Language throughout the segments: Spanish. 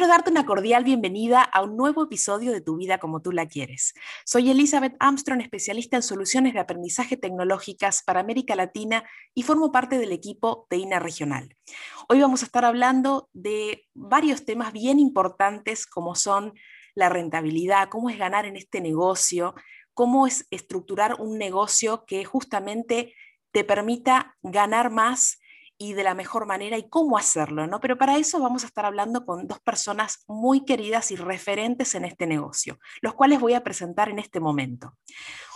Quiero darte una cordial bienvenida a un nuevo episodio de Tu vida como tú la quieres. Soy Elizabeth Armstrong, especialista en soluciones de aprendizaje tecnológicas para América Latina y formo parte del equipo de INA Regional. Hoy vamos a estar hablando de varios temas bien importantes como son la rentabilidad, cómo es ganar en este negocio, cómo es estructurar un negocio que justamente te permita ganar más y de la mejor manera y cómo hacerlo, ¿no? Pero para eso vamos a estar hablando con dos personas muy queridas y referentes en este negocio, los cuales voy a presentar en este momento.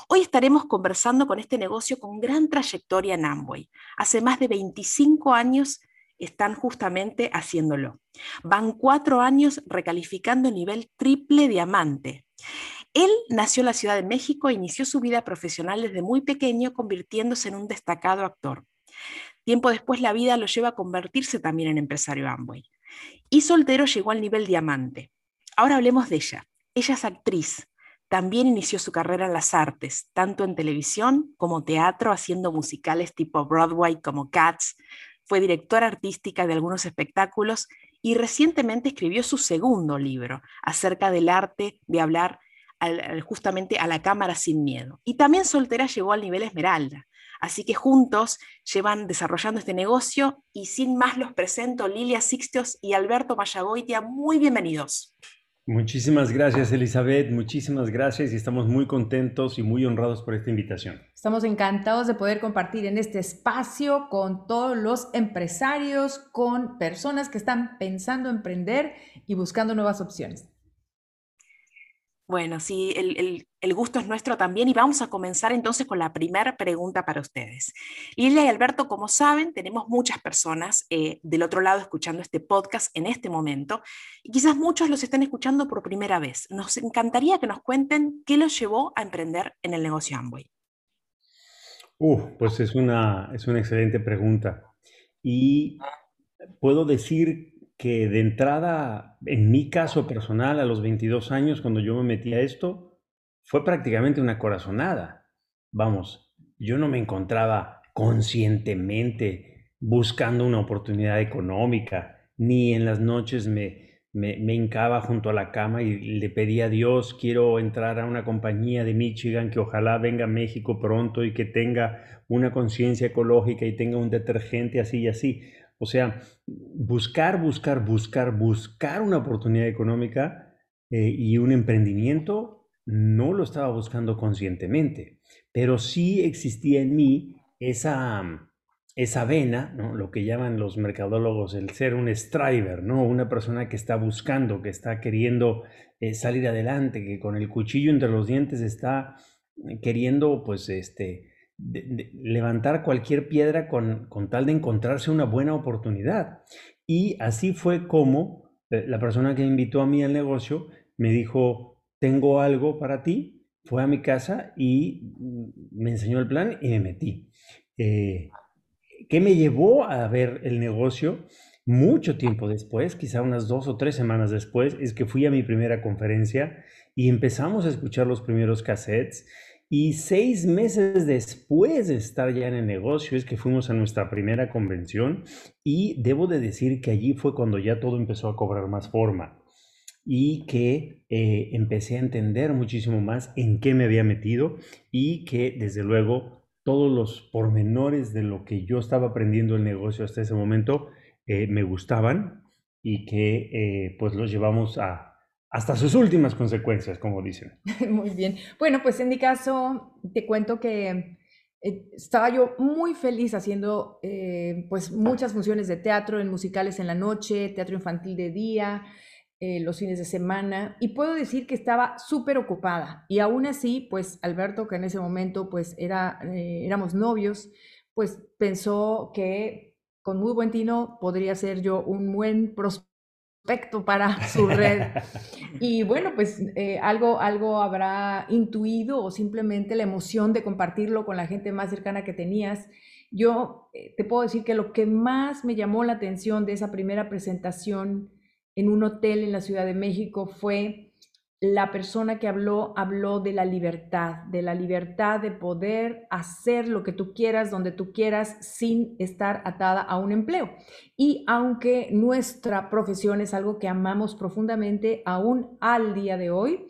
Hoy estaremos conversando con este negocio con gran trayectoria en Amway. Hace más de 25 años están justamente haciéndolo. Van cuatro años recalificando nivel triple diamante. Él nació en la Ciudad de México e inició su vida profesional desde muy pequeño, convirtiéndose en un destacado actor. Tiempo después la vida lo lleva a convertirse también en empresario Amway. Y soltero llegó al nivel diamante. Ahora hablemos de ella. Ella es actriz. También inició su carrera en las artes, tanto en televisión como teatro, haciendo musicales tipo Broadway como Cats. Fue directora artística de algunos espectáculos y recientemente escribió su segundo libro acerca del arte de hablar justamente a la cámara sin miedo. Y también soltera llegó al nivel Esmeralda. Así que juntos llevan desarrollando este negocio y sin más los presento Lilia Sixtios y Alberto Mayagoitia. Muy bienvenidos. Muchísimas gracias Elizabeth, muchísimas gracias y estamos muy contentos y muy honrados por esta invitación. Estamos encantados de poder compartir en este espacio con todos los empresarios, con personas que están pensando emprender y buscando nuevas opciones. Bueno, sí, el, gusto es nuestro también y vamos a comenzar entonces con la primera pregunta para ustedes. Lilia y Alberto, como saben, tenemos muchas personas eh, del otro lado escuchando este podcast en este momento y quizás muchos los estén escuchando por primera vez. Nos encantaría que nos cuenten qué los llevó a emprender en el negocio Amway. Uh, pues es una, es una excelente pregunta. Y puedo decir que de entrada, en mi caso personal, a los 22 años, cuando yo me metí a esto, fue prácticamente una corazonada. Vamos, yo no me encontraba conscientemente buscando una oportunidad económica, ni en las noches me, me, me, hincaba junto a la cama y le pedía a Dios, quiero entrar a una compañía de Michigan que ojalá venga a México pronto y que tenga una conciencia ecológica y tenga un detergente así y así. O sea, buscar, buscar, buscar, buscar una oportunidad económica eh, y un emprendimiento, no lo estaba buscando conscientemente, pero sí existía en mí esa, esa vena, ¿no? lo que llaman los mercadólogos el ser un striver, ¿no? una persona que está buscando, que está queriendo eh, salir adelante, que con el cuchillo entre los dientes está queriendo pues este levantar cualquier piedra con, tal de encontrarse una buena oportunidad. Y así fue como eh, la persona que invitó a mí al negocio me dijo, tengo algo para ti, fue a mi casa y mm, me enseñó el plan y me metí. Eh, ¿Qué me llevó a ver el negocio? Mucho tiempo después, quizá unas dos o tres semanas después, es que fui a mi primera conferencia y empezamos a escuchar los primeros cassettes y seis meses después de estar ya en el negocio es que fuimos a nuestra primera convención y debo de decir que allí fue cuando ya todo empezó a cobrar más forma y que eh, empecé a entender muchísimo más en qué me había metido y que desde luego todos los pormenores de lo que yo estaba aprendiendo el negocio hasta ese momento eh, me gustaban y que eh, pues los llevamos a, hasta sus últimas consecuencias, como dicen. Muy bien. Bueno, pues en mi caso, te cuento que estaba yo muy feliz haciendo pues muchas funciones de teatro, en musicales en la noche, teatro infantil de día, eh, los fines de semana, y puedo decir que estaba súper ocupada. Y aún así, pues Alberto, que en ese momento pues era, éramos novios, pues pensó que con muy buen tino podría ser yo un buen prospecto prospecto para su red. Y bueno, pues eh, algo, algo habrá intuido o simplemente la emoción de compartirlo con la gente más cercana que tenías. Yo eh, te puedo decir que lo que más me llamó la atención de esa primera presentación en un hotel en la Ciudad de México fue la persona que habló, habló de la libertad, de la libertad de poder hacer lo que tú quieras, donde tú quieras, sin estar atada a un empleo. Y aunque nuestra profesión es algo que amamos profundamente, aún al día de hoy,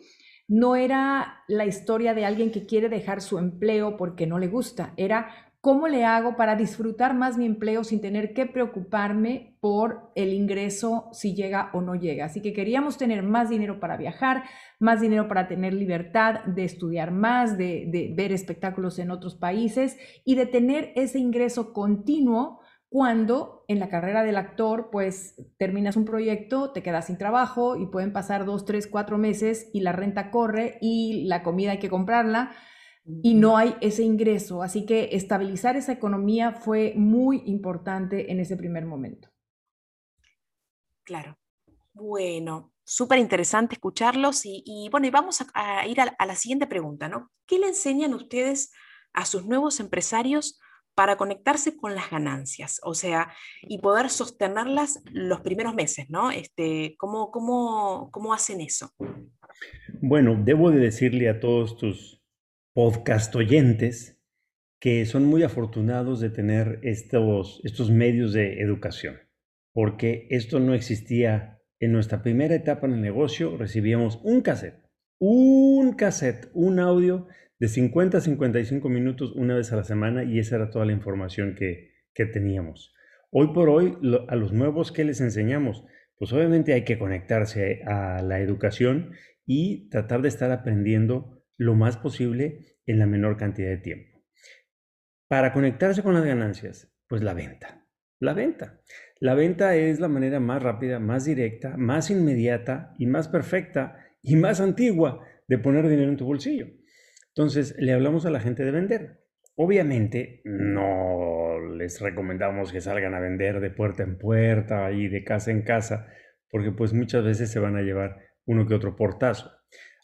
no era la historia de alguien que quiere dejar su empleo porque no le gusta, era ¿Cómo le hago para disfrutar más mi empleo sin tener que preocuparme por el ingreso si llega o no llega? Así que queríamos tener más dinero para viajar, más dinero para tener libertad de estudiar más, de, ver espectáculos en otros países y de tener ese ingreso continuo cuando en la carrera del actor, pues terminas un proyecto, te quedas sin trabajo y pueden pasar dos, tres, cuatro meses y la renta corre y la comida hay que comprarla y no hay ese ingreso. Así que estabilizar esa economía fue muy importante en ese primer momento. Claro. Bueno, súper interesante escucharlos y, bueno, y vamos a, ir a, la siguiente pregunta, ¿no? ¿Qué le enseñan ustedes a sus nuevos empresarios para conectarse con las ganancias? O sea, y poder sostenerlas los primeros meses, ¿no? Este, ¿cómo, cómo, cómo hacen eso? Bueno, debo de decirle a todos tus podcast oyentes que son muy afortunados de tener estos, estos medios de educación, porque esto no existía en nuestra primera etapa en el negocio, recibíamos un cassette, un cassette, un audio de 50 a 55 minutos una vez a la semana y esa era toda la información que, que teníamos. Hoy por hoy, a los nuevos, ¿qué les enseñamos? Pues obviamente hay que conectarse a la educación y tratar de estar aprendiendo lo más posible en la menor cantidad de tiempo. Para conectarse con las ganancias, pues la venta. La venta. La venta es la manera más rápida, más directa, más inmediata y más perfecta y más antigua de poner dinero en tu bolsillo. Entonces, le hablamos a la gente de vender. Obviamente, no les recomendamos que salgan a vender de puerta en puerta y de casa en casa, porque pues muchas veces se van a llevar uno que otro portazo.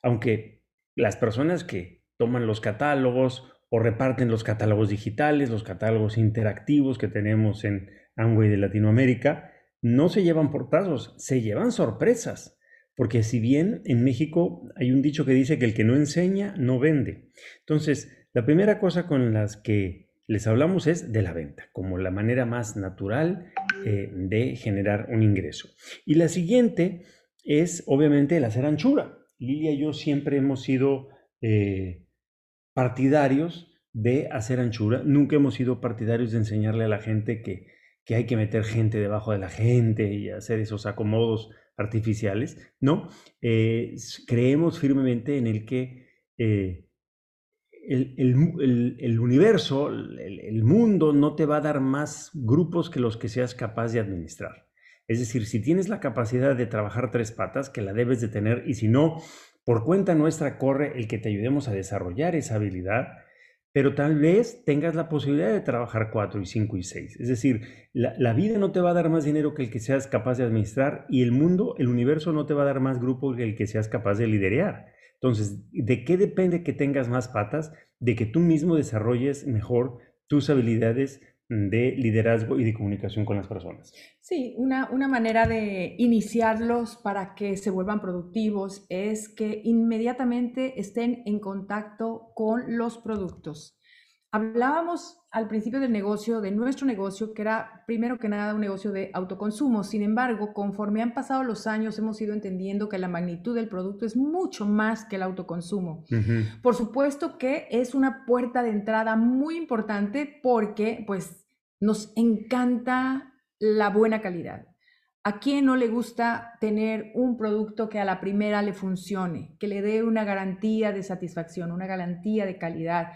Aunque las personas que toman los catálogos o reparten los catálogos digitales, los catálogos interactivos que tenemos en Amway de Latinoamérica, no se llevan portazos, se llevan sorpresas. Porque si bien en México hay un dicho que dice que el que no enseña no vende. Entonces, la primera cosa con las que les hablamos es de la venta, como la manera más natural eh, de generar un ingreso. Y la siguiente es obviamente el hacer anchura. Lilia y yo siempre hemos sido eh, partidarios de hacer anchura, nunca hemos sido partidarios de enseñarle a la gente que, hay que meter gente debajo de la gente y hacer esos acomodos artificiales, ¿no? Eh, creemos firmemente en el que eh, el, universo, el, mundo no te va a dar más grupos que los que seas capaz de administrar. Es decir, si tienes la capacidad de trabajar tres patas, que la debes de tener, y si no, por cuenta nuestra corre el que te ayudemos a desarrollar esa habilidad, pero tal vez tengas la posibilidad de trabajar cuatro y cinco y seis. Es decir, la, vida no te va a dar más dinero que el que seas capaz de administrar y el mundo, el universo no te va a dar más grupo que el que seas capaz de liderear. Entonces, ¿de qué depende que tengas más patas? De que tú mismo desarrolles mejor tus habilidades de liderazgo y de comunicación con las personas. Sí, una, una, manera de iniciarlos para que se vuelvan productivos es que inmediatamente estén en contacto con los productos. Hablábamos al principio del negocio, de nuestro negocio, que era primero que nada un negocio de autoconsumo. Sin embargo, conforme han pasado los años, hemos ido entendiendo que la magnitud del producto es mucho más que el autoconsumo. Por supuesto que es una puerta de entrada muy importante porque, pues, nos encanta la buena calidad. ¿A quién no le gusta tener un producto que a la primera le funcione, que le dé una garantía de satisfacción, una garantía de calidad,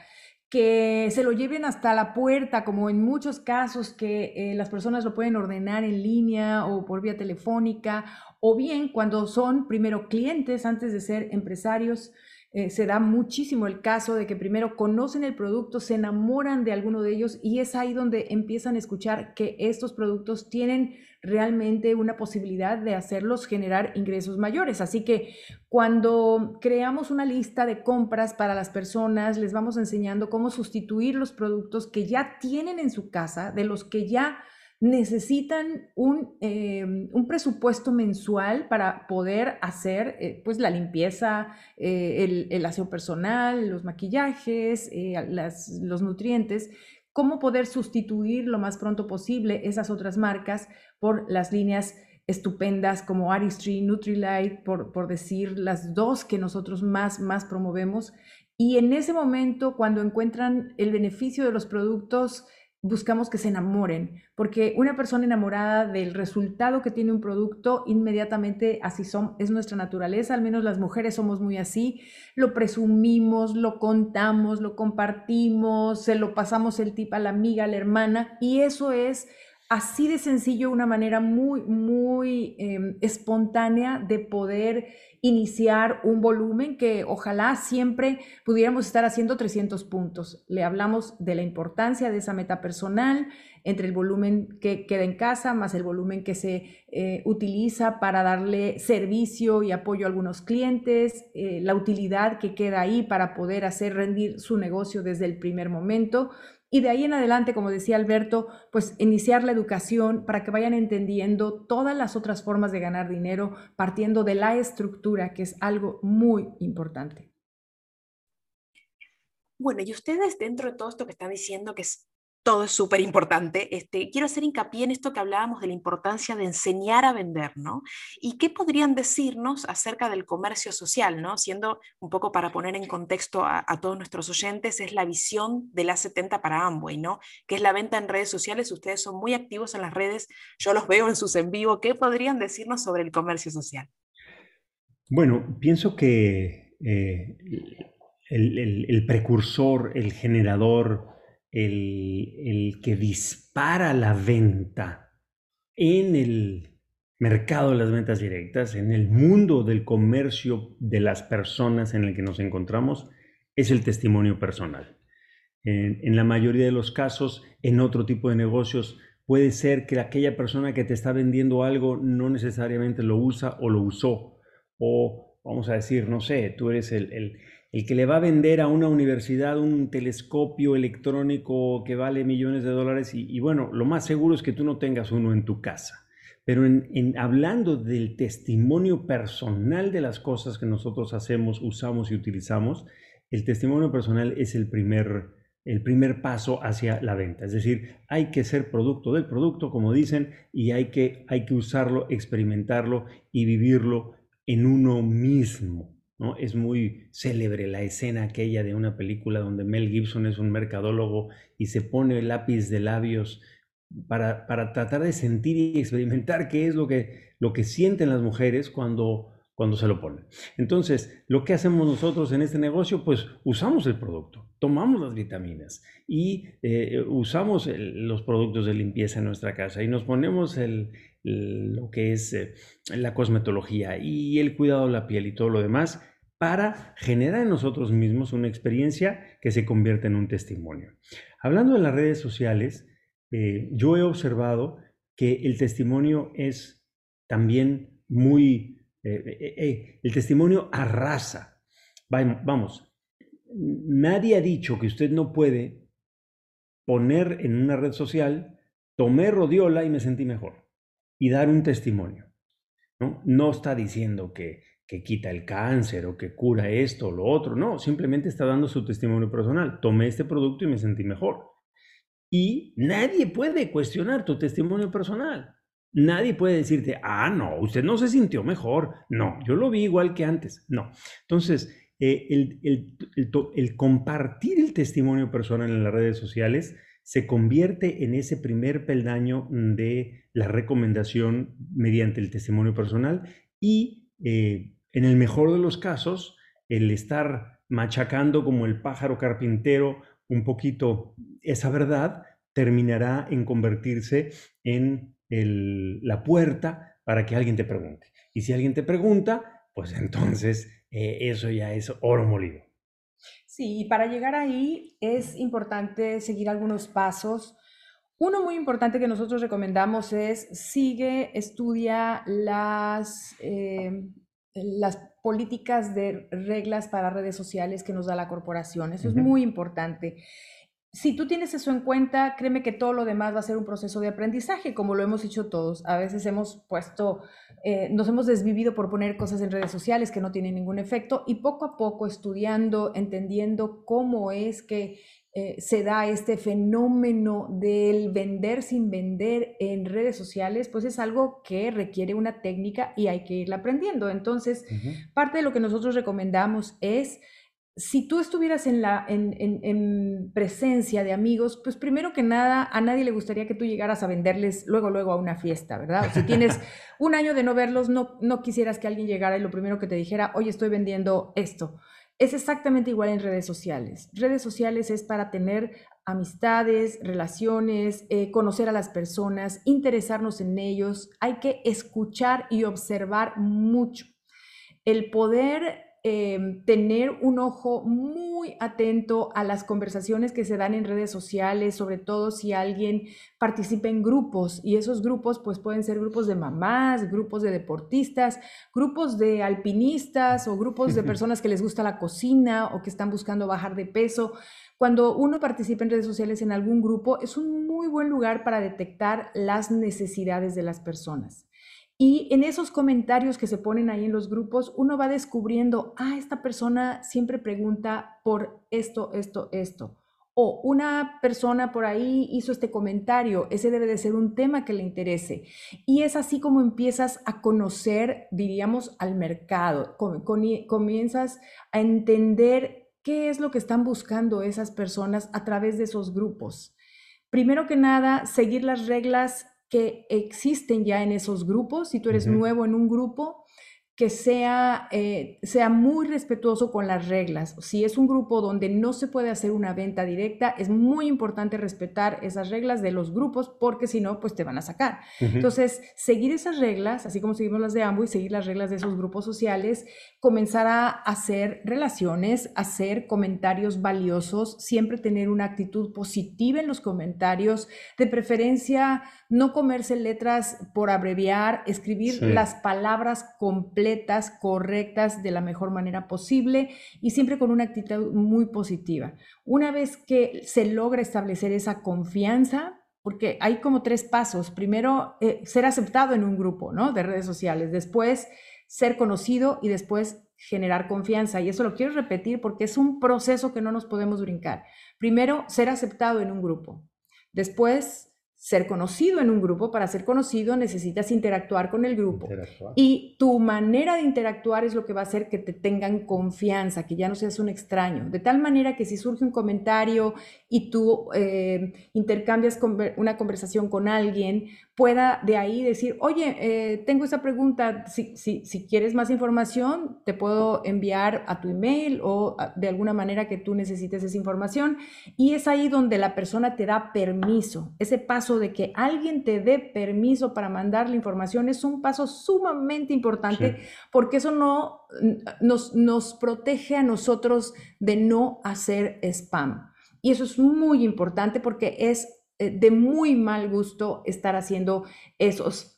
que se lo lleven hasta la puerta, como en muchos casos que eh, las personas lo pueden ordenar en línea o por vía telefónica, o bien cuando son primero clientes antes de ser empresarios, eh, se da muchísimo el caso de que primero conocen el producto, se enamoran de alguno de ellos y es ahí donde empiezan a escuchar que estos productos tienen realmente una posibilidad de hacerlos generar ingresos mayores. Así que cuando creamos una lista de compras para las personas, les vamos enseñando cómo sustituir los productos que ya tienen en su casa, de los que ya necesitan un, em, un, presupuesto mensual para poder hacer eh, pues la limpieza, eh, el, el, aseo personal, los maquillajes, eh, las, los nutrientes, cómo poder sustituir lo más pronto posible esas otras marcas por las líneas estupendas como Artistry, Nutrilite, por, por decir las dos que nosotros más, más promovemos. Y en ese momento, cuando encuentran el beneficio de los productos, buscamos que se enamoren, porque una persona enamorada del resultado que tiene un producto, inmediatamente así son, es nuestra naturaleza, al menos las mujeres somos muy así, lo presumimos, lo contamos, lo compartimos, se lo pasamos el tip a la amiga, a la hermana, y eso es así de sencillo, una manera muy, muy em, espontánea de poder iniciar un volumen que ojalá siempre pudiéramos estar haciendo 300 puntos. Le hablamos de la importancia de esa meta personal entre el volumen que queda en casa más el volumen que se eh, utiliza para darle servicio y apoyo a algunos clientes, eh, la utilidad que queda ahí para poder hacer rendir su negocio desde el primer momento. Y de ahí en adelante, como decía Alberto, pues iniciar la educación para que vayan entendiendo todas las otras formas de ganar dinero partiendo de la estructura, que es algo muy importante. Bueno, y ustedes dentro de todo esto que están diciendo, que es todo es súper importante. Este, quiero hacer hincapié en esto que hablábamos de la importancia de enseñar a vender, ¿no? ¿Y qué podrían decirnos acerca del comercio social, ¿no? Siendo un poco para poner en contexto a, todos nuestros oyentes, es la visión de la 70 para Amway, ¿no? Que es la venta en redes sociales. Ustedes son muy activos en las redes, yo los veo en sus en vivo. ¿Qué podrían decirnos sobre el comercio social? Bueno, pienso que eh, el precursor, el generador, el, que dispara la venta en el mercado de las ventas directas, en el mundo del comercio de las personas en el que nos encontramos, es el testimonio personal. En, la mayoría de los casos, en otro tipo de negocios, puede ser que aquella persona que te está vendiendo algo no necesariamente lo usa o lo usó. O vamos a decir, no sé, tú eres el que le va a vender a una universidad un telescopio electrónico que vale millones de dólares y, bueno, lo más seguro es que tú no tengas uno en tu casa. Pero en, hablando del testimonio personal de las cosas que nosotros hacemos, usamos y utilizamos, el testimonio personal es el primer, el primer paso hacia la venta. Es decir, hay que ser producto del producto, como dicen, y hay que, hay que usarlo, experimentarlo y vivirlo en uno mismo. ¿No? Es muy célebre la escena aquella de una película donde Mel Gibson es un mercadólogo y se pone el lápiz de labios para, para tratar de sentir y experimentar qué es lo que, lo que sienten las mujeres cuando, cuando se lo ponen. Entonces, lo que hacemos nosotros en este negocio, pues usamos el producto, tomamos las vitaminas y eh, usamos los productos de limpieza en nuestra casa y nos ponemos el, lo que es eh, la cosmetología y el cuidado de la piel y todo lo demás para generar en nosotros mismos una experiencia que se convierte en un testimonio. Hablando de las redes sociales, eh, yo he observado que el testimonio es también muy, eh, el testimonio arrasa. Vamos, nadie ha dicho que usted no puede poner en una red social, tomé rodiola y me sentí mejor y dar un testimonio. ¿no? no está diciendo que, que quita el cáncer o que cura esto o lo otro, no, simplemente está dando su testimonio personal. Tomé este producto y me sentí mejor. Y nadie puede cuestionar tu testimonio personal. Nadie puede decirte, ah, no, usted no se sintió mejor. No, yo lo vi igual que antes. No. Entonces, eh, el, el, el, compartir el testimonio personal en las redes sociales se convierte en ese primer peldaño de la recomendación mediante el testimonio personal y eh, en el mejor de los casos, el estar machacando como el pájaro carpintero un poquito esa verdad terminará en convertirse en la puerta para que alguien te pregunte. Y si alguien te pregunta, pues entonces eh, eso ya es oro molido. Sí, y para llegar ahí es importante seguir algunos pasos. Uno muy importante que nosotros recomendamos es sigue, estudia las, eh, las políticas de reglas para redes sociales que nos da la corporación. Eso es muy importante si tú tienes eso en cuenta, créeme que todo lo demás va a ser un proceso de aprendizaje, como lo hemos dicho todos. A veces hemos puesto, eh, nos hemos desvivido por poner cosas en redes sociales que no tienen ningún efecto y poco a poco estudiando, entendiendo cómo es que eh, se da este fenómeno del vender sin vender en redes sociales, pues es algo que requiere una técnica y hay que irla aprendiendo. Entonces, parte de lo que nosotros recomendamos es si tú estuvieras en, la, en, presencia de amigos, pues primero que nada, a nadie le gustaría que tú llegaras a venderles luego, luego a una fiesta, ¿verdad? O si tienes un año de no verlos, no, no quisieras que alguien llegara y lo primero que te dijera, oye, estoy vendiendo esto. Es exactamente igual en redes sociales. Redes sociales es para tener amistades, relaciones, eh, conocer a las personas, interesarnos en ellos. Hay que escuchar y observar mucho. El poder Em, tener un ojo muy atento a las conversaciones que se dan en redes sociales, sobre todo si alguien participa en grupos y esos grupos pues pueden ser grupos de mamás, grupos de deportistas, grupos de alpinistas o grupos de personas que les gusta la cocina o que están buscando bajar de peso. Cuando uno participa en redes sociales en algún grupo es un muy buen lugar para detectar las necesidades de las personas. Y en esos comentarios que se ponen ahí en los grupos, uno va descubriendo, ah, esta persona siempre pregunta por esto, esto, esto. O una persona por ahí hizo este comentario, ese debe de ser un tema que le interese. Y es así como empiezas a conocer, diríamos, al mercado, comienzas a entender qué es lo que están buscando esas personas a través de esos grupos. Primero que nada, seguir las reglas que existen ya en esos grupos, si tú eres nuevo en un grupo, que sea, eh, sea muy respetuoso con las reglas. Si es un grupo donde no se puede hacer una venta directa, es muy importante respetar esas reglas de los grupos porque si no, pues te van a sacar. Entonces, seguir esas reglas, así como seguimos las de y seguir las reglas de esos grupos sociales, comenzar a hacer relaciones, hacer comentarios valiosos, siempre tener una actitud positiva en los comentarios, de preferencia no comerse letras por abreviar, escribir las palabras completas, correctas, de la mejor manera posible y siempre con una actitud muy positiva. Una vez que se logra establecer esa confianza, porque hay como tres pasos. Primero, eh, ser aceptado en un grupo ¿no? de redes sociales. Después, ser conocido y después generar confianza. Y eso lo quiero repetir porque es un proceso que no nos podemos brincar. Primero, ser aceptado en un grupo. Después, ser conocido en un grupo. Para ser conocido necesitas interactuar con el grupo. Y tu manera de interactuar es lo que va a hacer que te tengan confianza, que ya no seas un extraño. De tal manera que si surge un comentario y tú eh, intercambias una conversación con alguien, pueda de ahí decir, oye, eh, tengo esa pregunta, si, si, si, quieres más información, te puedo enviar a tu email o de alguna manera que tú necesites esa información. Y es ahí donde la persona te da permiso. Ese paso de que alguien te dé permiso para mandar la información es un paso sumamente importante porque eso no nos, nos protege a nosotros de no hacer spam. Y eso es muy importante porque es de muy mal gusto estar haciendo esos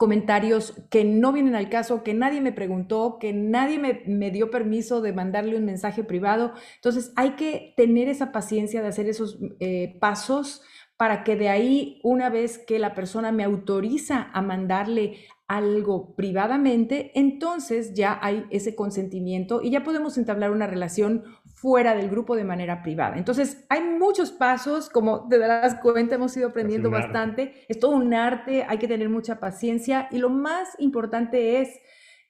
comentarios que no vienen al caso, que nadie me preguntó, que nadie me, dio permiso de mandarle un mensaje privado. Entonces hay que tener esa paciencia de hacer esos eh, pasos para que de ahí, una vez que la persona me autoriza a mandarle algo privadamente, entonces ya hay ese consentimiento y ya podemos entablar una relación fuera del grupo de manera privada. Entonces, hay muchos pasos, como te darás cuenta, hemos ido aprendiendo bastante. Es todo un arte, hay que tener mucha paciencia y lo más importante es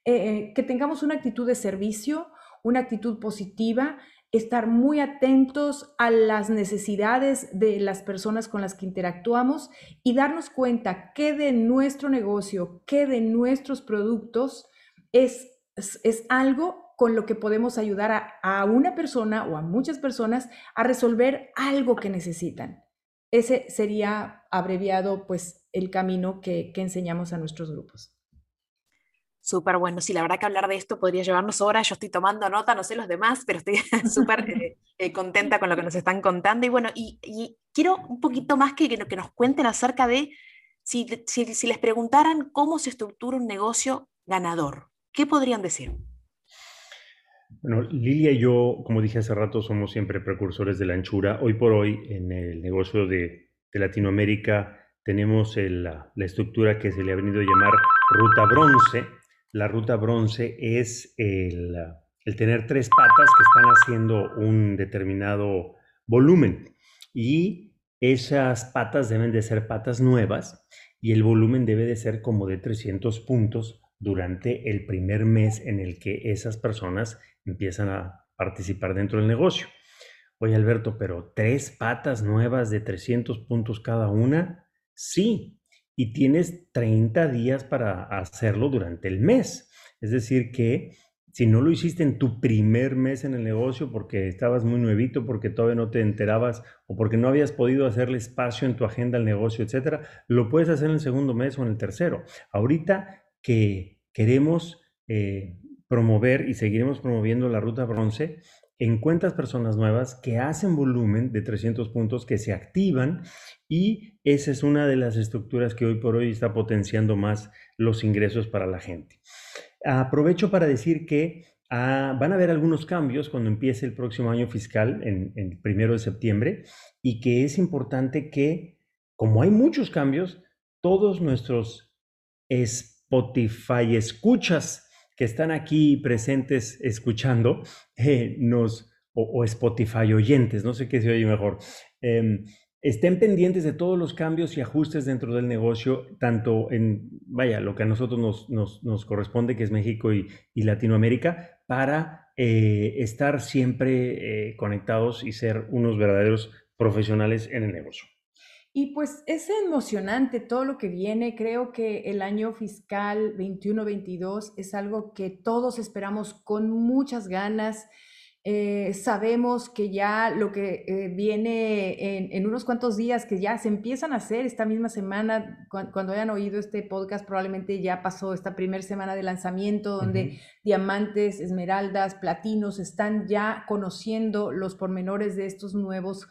eh, eh, que tengamos una actitud de servicio, una actitud positiva estar muy atentos a las necesidades de las personas con las que interactuamos y darnos cuenta que de nuestro negocio, que de nuestros productos es, es, algo con lo que podemos ayudar a, una persona o a muchas personas a resolver algo que necesitan. Ese sería abreviado pues el camino que, que enseñamos a nuestros grupos. Súper bueno. Sí, la verdad que hablar de esto podría llevarnos horas. Yo estoy tomando nota, no sé los demás, pero estoy súper eh, eh, contenta con lo que nos están contando. Y bueno, y, quiero un poquito más que, que, nos cuenten acerca de si, si, les preguntaran cómo se estructura un negocio ganador. ¿Qué podrían decir? Bueno, Lilia y yo, como dije hace rato, somos siempre precursores de la anchura. Hoy por hoy, en el negocio de, de Latinoamérica, tenemos la, la, estructura que se le ha venido a llamar ruta bronce, la ruta bronce es el, tener tres patas que están haciendo un determinado volumen. Y esas patas deben de ser patas nuevas y el volumen debe de ser como de 300 puntos durante el primer mes en el que esas personas empiezan a participar dentro del negocio. Oye Alberto, pero tres patas nuevas de 300 puntos cada una, sí, y tienes 30 días para hacerlo durante el mes. Es decir, que si no lo hiciste en tu primer mes en el negocio porque estabas muy nuevito, porque todavía no te enterabas o porque no habías podido hacerle espacio en tu agenda al negocio, etcétera, lo puedes hacer en el segundo mes o en el tercero. Ahorita que queremos eh, promover y seguiremos promoviendo la ruta bronce, encuentras personas nuevas que hacen volumen de 300 puntos, que se activan y esa es una de las estructuras que hoy por hoy está potenciando más los ingresos para la gente. Aprovecho para decir que ah, van a haber algunos cambios cuando empiece el próximo año fiscal, en, el primero de septiembre, y que es importante que, como hay muchos cambios, todos nuestros Spotify escuchas que están aquí presentes escuchando, eh, nos, o, Spotify oyentes, no sé qué se oye mejor, em, estén pendientes de todos los cambios y ajustes dentro del negocio, tanto en, vaya, lo que a nosotros nos, nos, corresponde, que es México y, Latinoamérica, para eh, estar siempre eh, conectados y ser unos verdaderos profesionales en el negocio. Y pues es emocionante todo lo que viene. Creo que el año fiscal 21-22 es algo que todos esperamos con muchas ganas. Eh, sabemos que ya lo que eh, viene en, unos cuantos días, que ya se empiezan a hacer esta misma semana, cuando hayan oído este podcast, probablemente ya pasó esta primera semana de lanzamiento, donde diamantes, esmeraldas, platinos están ya conociendo los pormenores de estos nuevos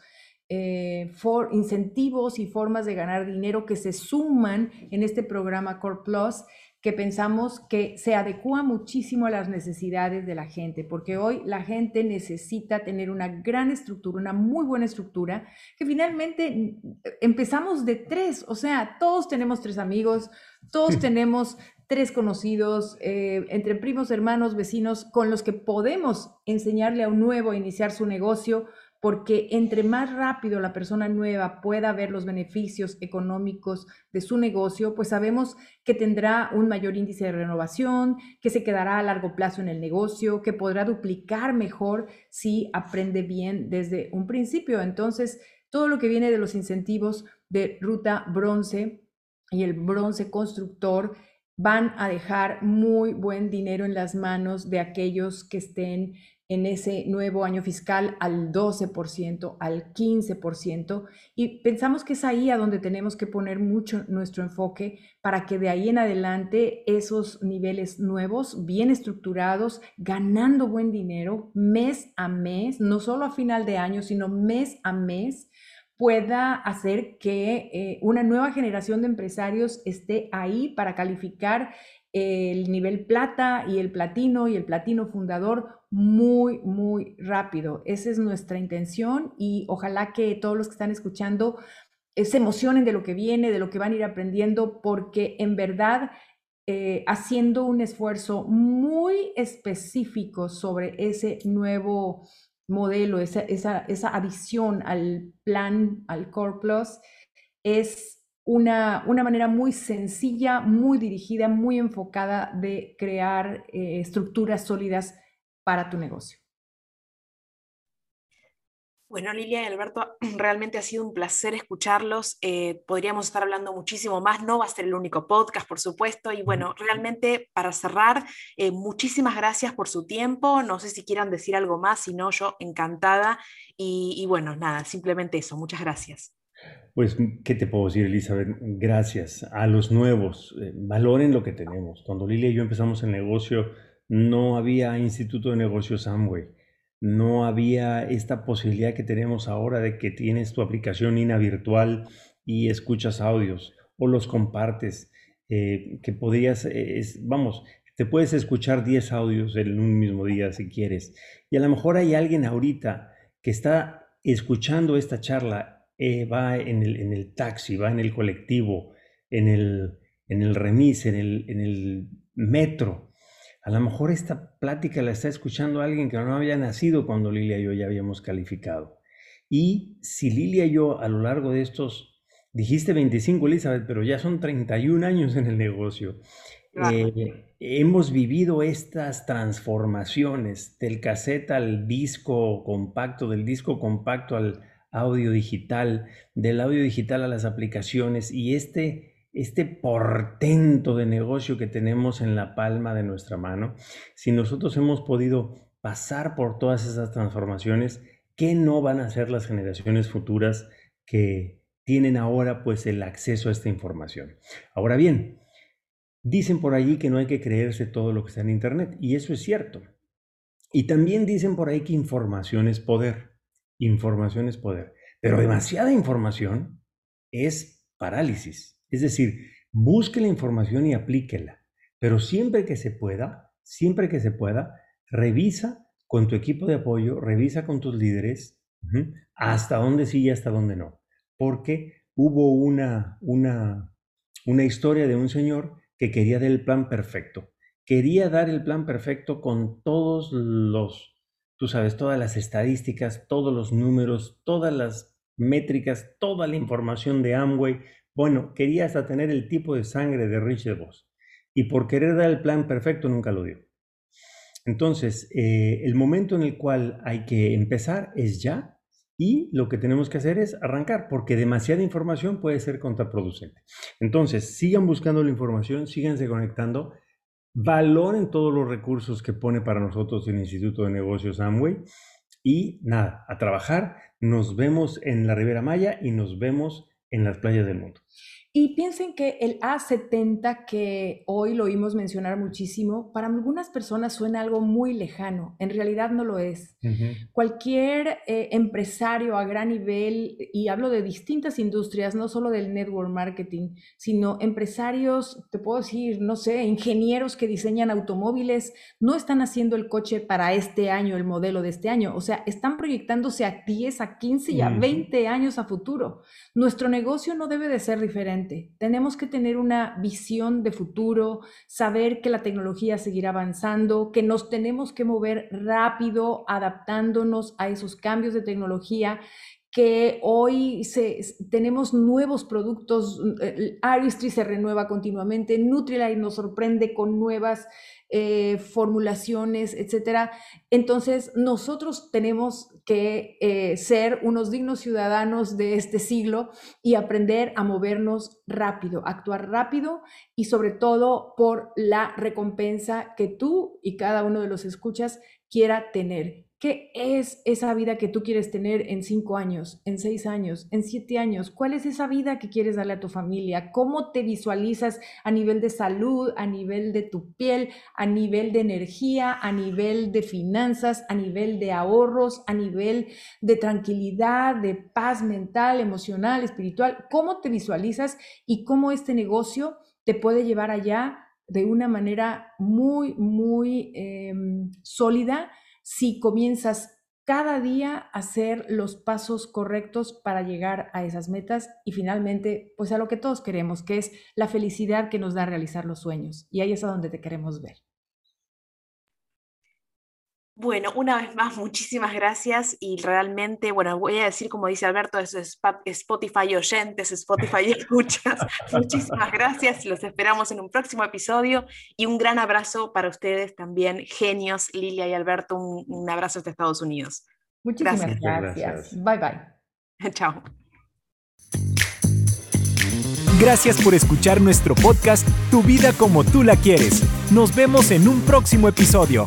eh, incentivos y formas de ganar dinero que se suman en este programa Core Plus que pensamos que se adecua muchísimo a las necesidades de la gente, porque hoy la gente necesita tener una gran estructura, una muy buena estructura, que finalmente empezamos de tres, o sea, todos tenemos tres amigos, todos tenemos tres conocidos, eh, entre primos, hermanos, vecinos, con los que podemos enseñarle a un nuevo a iniciar su negocio, porque entre más rápido la persona nueva pueda ver los beneficios económicos de su negocio, pues sabemos que tendrá un mayor índice de renovación, que se quedará a largo plazo en el negocio, que podrá duplicar mejor si aprende bien desde un principio. Entonces, todo lo que viene de los incentivos de ruta bronce y el bronce constructor van a dejar muy buen dinero en las manos de aquellos que estén en ese nuevo año fiscal al 12%, al 15%, y pensamos que es ahí a donde tenemos que poner mucho nuestro enfoque para que de ahí en adelante esos niveles nuevos, bien estructurados, ganando buen dinero mes a mes, no solo a final de año, sino mes a mes, pueda hacer que eh, una nueva generación de empresarios esté ahí para calificar el nivel plata y el platino y el platino fundador muy, muy rápido. Esa es nuestra intención y ojalá que todos los que están escuchando eh, se emocionen de lo que viene, de lo que van a ir aprendiendo, porque en verdad, eh, haciendo un esfuerzo muy específico sobre ese nuevo modelo, esa, esa, esa adición al plan, al Core Plus, es una, manera muy sencilla, muy dirigida, muy enfocada de crear eh, estructuras sólidas para tu negocio. Bueno, Lilia y Alberto, realmente ha sido un placer escucharlos. Eh, podríamos estar hablando muchísimo más, no va a ser el único podcast, por supuesto. Y bueno, realmente para cerrar, eh, muchísimas gracias por su tiempo. No sé si quieran decir algo más, si no, yo encantada. y bueno, nada, simplemente eso. Muchas gracias. Pues, ¿qué te puedo decir, Elizabeth? Gracias. A los nuevos, eh, valoren lo que tenemos. Cuando Lilia y yo empezamos el negocio, no había Instituto de Negocios Amway. No había esta posibilidad que tenemos ahora de que tienes tu aplicación INA virtual y escuchas audios o los compartes, eh, que podrías, eh, vamos, te puedes escuchar 10 audios en un mismo día si quieres. Y a lo mejor hay alguien ahorita que está escuchando esta charla eh, va en el, en el, taxi, va en el colectivo, en el, en el remis, en el, en el metro. A lo mejor esta plática la está escuchando alguien que no había nacido cuando Lilia y yo ya habíamos calificado. Y si Lilia y yo a lo largo de estos, dijiste 25 Elizabeth, pero ya son 31 años en el negocio, eh, hemos vivido estas transformaciones del cassette al disco compacto, del disco compacto al, audio digital, del audio digital a las aplicaciones y este, este portento de negocio que tenemos en la palma de nuestra mano, si nosotros hemos podido pasar por todas esas transformaciones, ¿qué no van a hacer las generaciones futuras que tienen ahora pues el acceso a esta información? Ahora bien, dicen por allí que no hay que creerse todo lo que está en Internet y eso es cierto. Y también dicen por ahí que información es poder. Información es poder. Pero demasiada información es parálisis. Es decir, busque la información y aplíquela. Pero siempre que se pueda, siempre que se pueda, revisa con tu equipo de apoyo, revisa con tus líderes hasta dónde sí y hasta dónde no. Porque hubo una, una, una historia de un señor que quería dar el plan perfecto. Quería dar el plan perfecto con todos los tú sabes, todas las estadísticas, todos los números, todas las métricas, toda la información de Amway. Bueno, quería hasta tener el tipo de sangre de Richard Voss. Y por querer dar el plan perfecto nunca lo dio. Entonces, eh, el momento en el cual hay que empezar es ya y lo que tenemos que hacer es arrancar, porque demasiada información puede ser contraproducente. Entonces, sigan buscando la información, síganse conectando valoren todos los recursos que pone para nosotros el Instituto de Negocios Amway y nada, a trabajar. Nos vemos en la Ribera Maya y nos vemos en las playas del mundo. Y piensen que el A70, que hoy lo oímos mencionar muchísimo, para algunas personas suena algo muy lejano, en realidad no lo es. Cualquier eh, empresario a gran nivel, y hablo de distintas industrias, no solo del network marketing, sino empresarios, te puedo decir, no sé, ingenieros que diseñan automóviles, no están haciendo el coche para este año, el modelo de este año, o sea, están proyectándose a 10, a 15 y a 20 años a futuro. Nuestro negocio no debe de ser diferente tenemos que tener una visión de futuro, saber que la tecnología seguirá avanzando, que nos tenemos que mover rápido, adaptándonos a esos cambios de tecnología que hoy tenemos nuevos productos, Aristry se renueva continuamente, Nutrilite nos sorprende con nuevas eh, formulaciones, etcétera. Entonces, nosotros tenemos que eh, ser unos dignos ciudadanos de este siglo y aprender a movernos rápido, actuar rápido y sobre todo por la recompensa que tú y cada uno de los escuchas quiera tener. ¿Qué es esa vida que tú quieres tener en cinco años, en seis años, en siete años? ¿Cuál es esa vida que quieres darle a tu familia? ¿Cómo te visualizas a nivel de salud, a nivel de tu piel, a nivel de energía, a nivel de finanzas, a nivel de ahorros, a nivel de tranquilidad, de paz mental, emocional, espiritual? ¿Cómo te visualizas y cómo este negocio te puede llevar allá de una manera muy, muy em, sólida? Si comienzas cada día a hacer los pasos correctos para llegar a esas metas y finalmente, pues a lo que todos queremos, que es la felicidad que nos da realizar los sueños. Y ahí es a donde te queremos ver. Bueno, una vez más, muchísimas gracias y realmente, bueno, voy a decir como dice Alberto, eso es Spotify oyentes, Spotify escuchas. muchísimas gracias, los esperamos en un próximo episodio y un gran abrazo para ustedes también, genios, Lilia y Alberto, un, abrazo desde Estados Unidos. Muchísimas gracias. Bye bye. Chao. Gracias por escuchar nuestro podcast Tu vida como tú la quieres. Nos vemos en un próximo episodio.